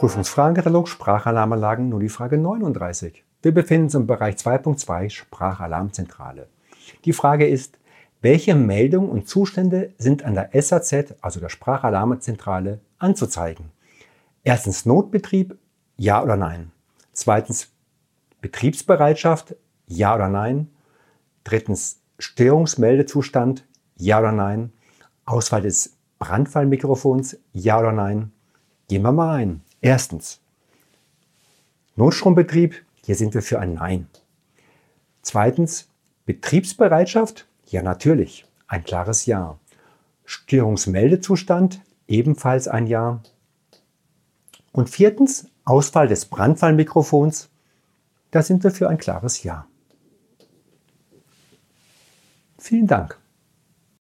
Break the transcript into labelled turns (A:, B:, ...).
A: Prüfungsfragenkatalog Sprachalarmanlagen nur die Frage 39. Wir befinden uns im Bereich 2.2 Sprachalarmzentrale. Die Frage ist, welche Meldungen und Zustände sind an der SAZ, also der Sprachalarmzentrale, anzuzeigen? Erstens Notbetrieb, ja oder nein. Zweitens Betriebsbereitschaft, ja oder nein. Drittens Störungsmeldezustand, ja oder nein. Auswahl des Brandfallmikrofons, ja oder nein. Gehen wir mal ein. Erstens Notstrombetrieb, hier sind wir für ein Nein. Zweitens Betriebsbereitschaft, ja, natürlich. Ein klares Ja. Störungsmeldezustand, ebenfalls ein Ja. Und viertens, Ausfall des Brandfallmikrofons, da sind wir für ein klares Ja. Vielen Dank.